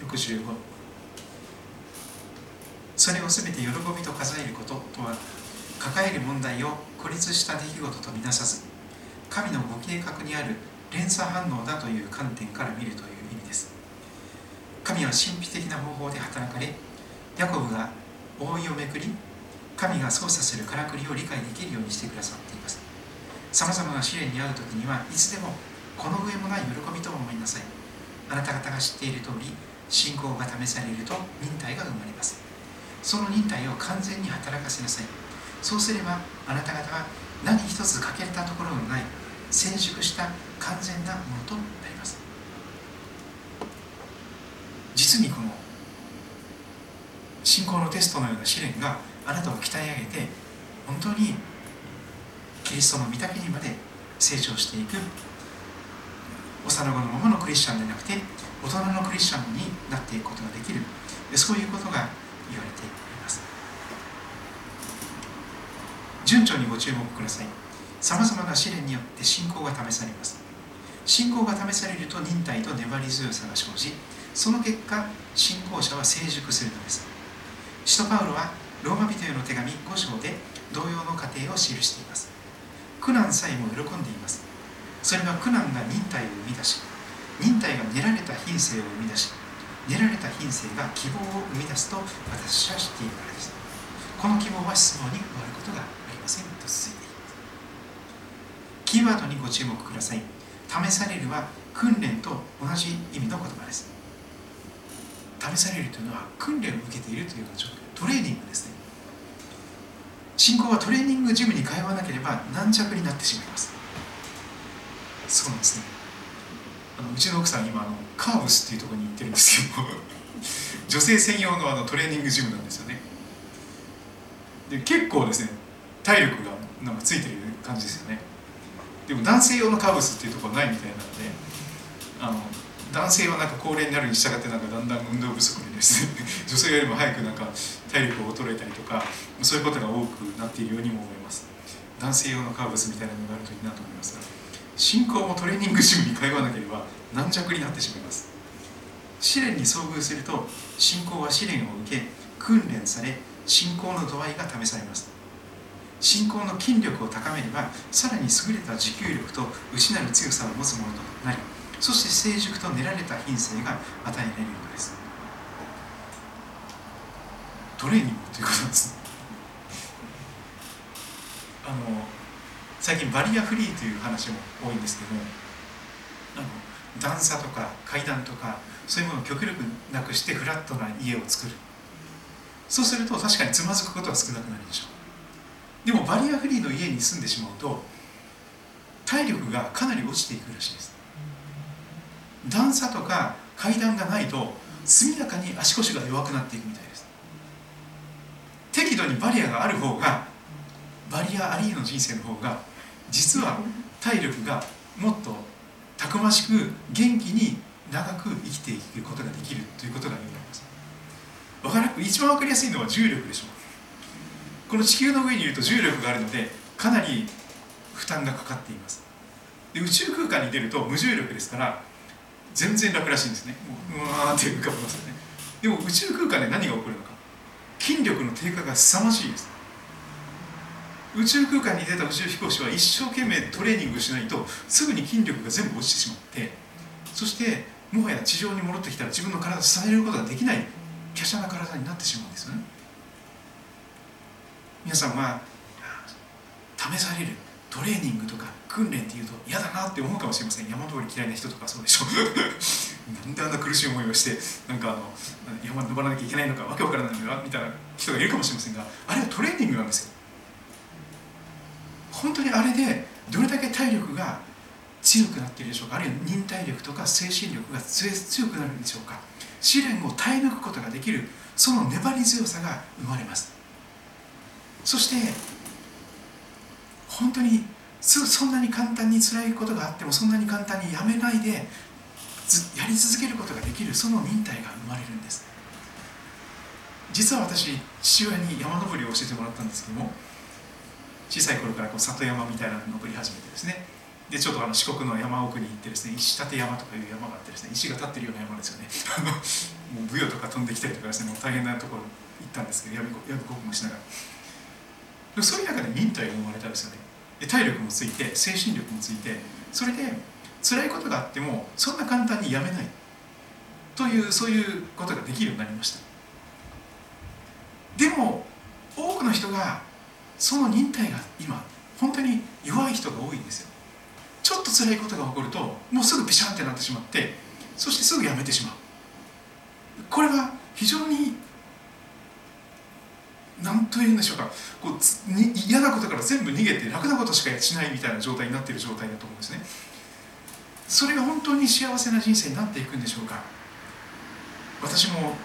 65それを全て喜びと数えることとは抱える問題を孤立した出来事とみなさず神のご計画にある連鎖反応だという観点から見るという意味です。神は神秘的な方法で働かれヤコブが覆いをめくり神が操作するからくりを理解できるようにしてくださっています。さまざまな試練に遭う時にはいつでもこの上もない喜びと思いなさい。あなた方が知っている通り信仰が試されると忍耐が生まれます。その忍耐を完全に働かせなさい。そうすればあなた方は何一つ欠けたところのない成熟した完全なものとなります。実にこの信仰のテストのような試練があなたを鍛え上げて本当にキリストの御岳にまで成長していく。幼子のままのクリスチャンでなくて大人のクリスチャンになっていくことができる。そういうことが言われています。順調にご注目ください。さまざまな試練によって信仰が試されます。信仰が試されると忍耐と粘り強さが生じその結果信仰者は成熟するのです。使徒パウロはローマ人への手紙5章で同様の過程を記しています。苦難さえも喜んでいます。それは苦難が忍耐を生み出し忍耐が練られた品性を生み出し練られた品性が希望を生み出すと私は知っているからですこの希望は質問に終わることがありませんと続いていますキーワードにご注目ください。試されるは訓練と同じ意味の言葉です。試されるというのは訓練を受けているというような状況トレーニングですね。信仰はトレーニングジムに通わなければ軟弱になってしまいます。そうなんですね。あのうちの奥さん今あのカーブスっていうところに行ってるんですけど女性専用のあのトレーニングジムなんですよね。で結構ですね体力がなんかついてる感じですよね。でも男性用のカーブスっていうところはないみたいなのであの男性はなんか高齢になるに従ってなんかだんだん運動不足でですね 女性よりも早くなんか体力が衰えたりとかそういうことが多くなっているようにも思います。男性用のカーブスみたいなのがあるといいなと思いますが。信仰もトレーニングジムに通わなければ軟弱になってしまいます。試練に遭遇すると信仰は試練を受け訓練され信仰の度合いが試されます。信仰の筋力を高めればさらに優れた持久力と内なる強さを持つものとなりそして成熟と練られた品性が与えられるのです。トレーニングということですあの最近バリアフリーという話も多いんですけどあの段差とか階段とかそういうものを極力なくしてフラットな家を作る。そうすると確かにつまずくことは少なくなるでしょ。うでもバリアフリーの家に住んでしまうと体力がかなり落ちていくらしいです。段差とか階段がないと速やかに足腰が弱くなっていくみたいです。適度にバリアがある方がバリアありの人生の方が実は体力がもっとたくましく元気に長く生きていくことができるということが言われます。わから一番分かりやすいのは重力でしょう。この地球の上にいると重力があるのでかなり負担がかかっています。で宇宙空間に出ると無重力ですから全然楽らしいんですね。もううわーって浮かびますよね。でも宇宙空間で何が起こるのか。筋力の低下が凄まじいです。宇宙空間に出た宇宙飛行士は一生懸命トレーニングしないとすぐに筋力が全部落ちてしまってそしてもはや地上に戻ってきたら自分の体を支えることができない華奢な体になってしまうんですよね。皆さんは試されるトレーニングとか訓練っていうと嫌だなって思うかもしれません。山登り嫌いな人とかそうでしょ。なんであんな苦しい思いをしてなんかあの山登らなきゃいけないのかわけわからないのかみたいな人がいるかもしれませんがあれはトレーニングなんですよ。本当にあれでどれだけ体力が強くなっているでしょうか。あるいは忍耐力とか精神力が強くなるんでしょうか。試練を耐え抜くことができるその粘り強さが生まれます。そして本当にそんなに簡単に辛いことがあってもそんなに簡単にやめないでやり続けることができるその忍耐が生まれるんです。実は私父親に山登りを教えてもらったんですけども小さい頃からこう里山みたいなのを登り始めてですね。でちょっとあの四国の山奥に行ってですね石立山とかいう山があってですね石が立ってるような山ですよね。もうブヨとか飛んできたりとかですねもう大変なところ行ったんですけどやぶやぶこくもしながら。そういう中で忍耐が生まれたんですよね。で体力もついて精神力もついてそれで辛いことがあってもそんな簡単にやめない。というそういうことができるようになりました。でも多くの人がその忍耐が今本当に弱い人が多いんですよ。ちょっと辛いことが起こるともうすぐピシャンってなってしまってそしてすぐやめてしまう。これは非常に何というんでしょうか。こうに嫌なことから全部逃げて楽なことしかしないみたいな状態になっている状態だと思うんですね。それが本当に幸せな人生になっていくんでしょうか。私も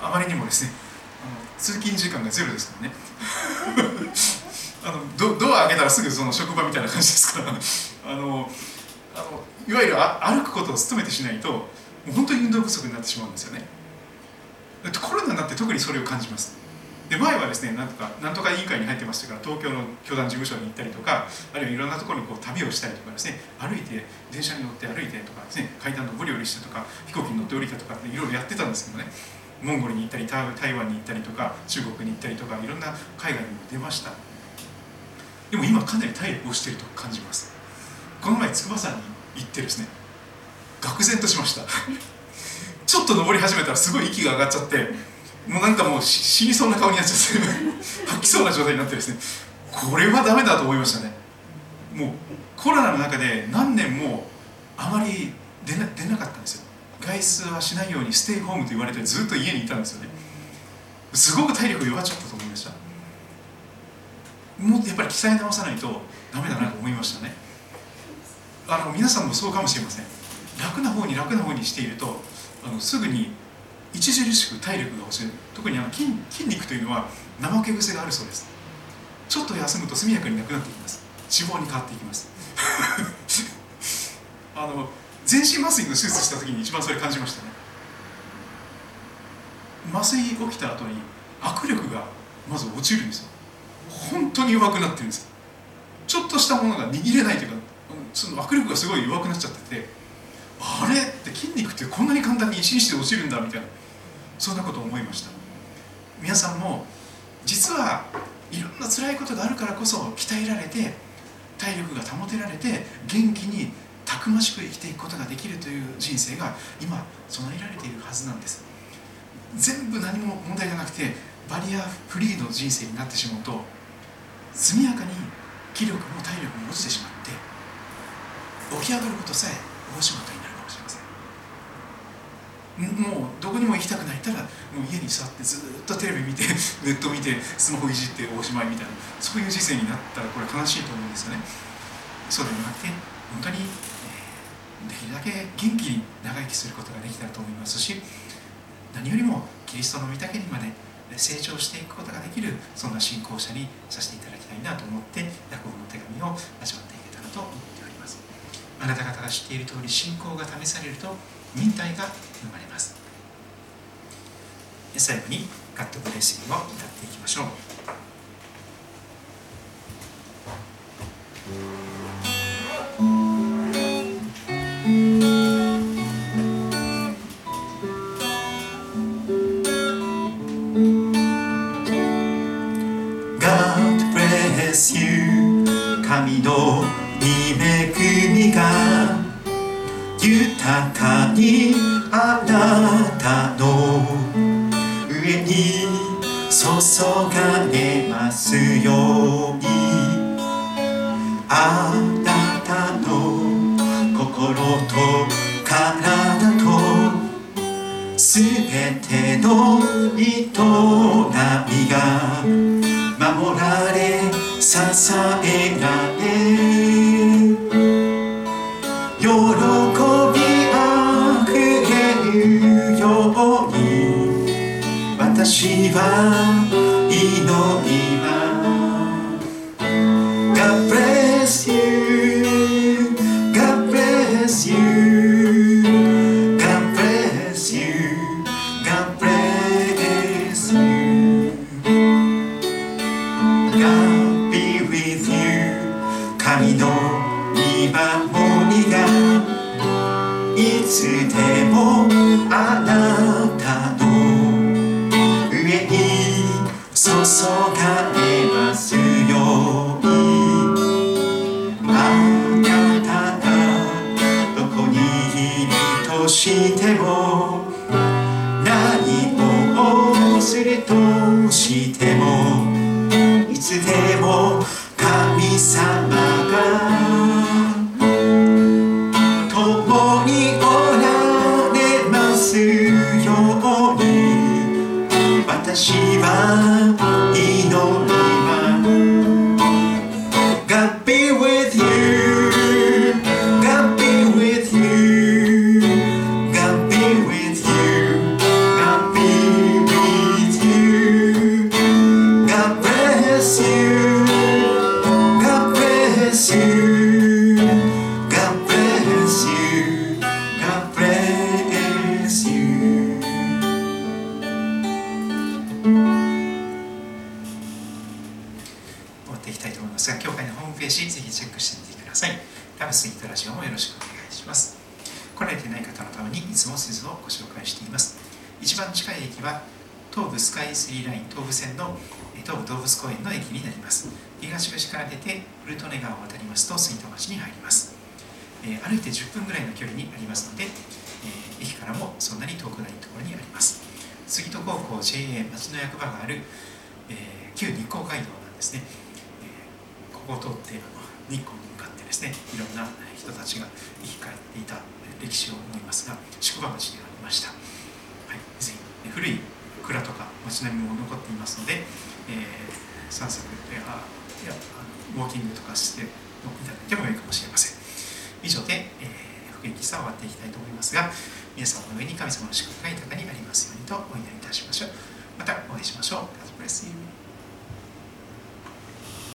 あまりにもですねあの通勤時間がゼロですからね。あのドドア開けたらすぐその職場みたいな感じですから。あのあのいわゆる歩くことを努めてしないともう本当に運動不足になってしまうんですよね。コロナになって特にそれを感じます。で前はですねなんとかなんとか委員会に入ってましたから東京の教団事務所に行ったりとかあるいはいろんなところにこう旅をしたりとかですね歩いて電車に乗って歩いてとかですね階段のぼり降りしてとか飛行機に乗って降りたとかいろいろやってたんですけどね。モンゴルに行ったり台湾に行ったりとか中国に行ったりとかいろんな海外にも出ました。でも今かなり体力をしていると感じます。この前筑波山に行ってですね愕然としました。ちょっと登り始めたらすごい息が上がっちゃってもうなんかもう死にそうな顔になっちゃって吐きそうな状態になってですね。これはダメだと思いましたね。もうコロナの中で何年もあまり出な出なかったんですよ。外出はしないようにステイホームと言われてずっと家にいたんですよね。すごく体力弱っちゃったと思いました。もっとやっぱり鍛え直さないとダメだなと思いましたね。あの皆さんもそうかもしれません。楽な方に楽な方にしているとあのすぐに著しく体力が落ちる。特にあの筋筋肉というのは怠け癖があるそうです。ちょっと休むと速やかになくなっていきます。脂肪に変わっていきます。あの全身麻酔の手術した時に一番それ感じましたね。麻酔起きた後に握力がまず落ちるんですよ。本当に弱くなってるんですちょっとしたものが握れないというかその握力がすごい弱くなっちゃっててあれ？って筋肉ってこんなに簡単に一日で落ちるんだみたいなそんなことを思いました。皆さんも実はいろんな辛いことがあるからこそ鍛えられて体力が保てられて元気にたくましく生きていくことができるという人生が今備えられているはずなんです。全部何も問題がなくてバリアフリーの人生になってしまうと速やかに気力も体力も落ちてしまって起き上がることさえ大仕事になるかもしれません。もうどこにも行きたくない。たらもう家に座ってずっとテレビ見て ネット見てスマホいじっておしまいみたいなそういう人生になったらこれ悲しいと思うんですよね。そうではなくて本当にできるだけ元気に長生きすることができたらと思いますし何よりもキリストの御岳にまで成長していくことができるそんな信仰者にさせていただきたいなと思ってヤコブの手紙を味わっていけたらと思っております。あなた方が知っている通り信仰が試されると忍耐が生まれます。最後に「ガッドブレッシング」を歌っていきましょう。注がれます距離にありますので、えー、駅からもそんなに遠くないところにあります。杉戸高校 JA 町の役場がある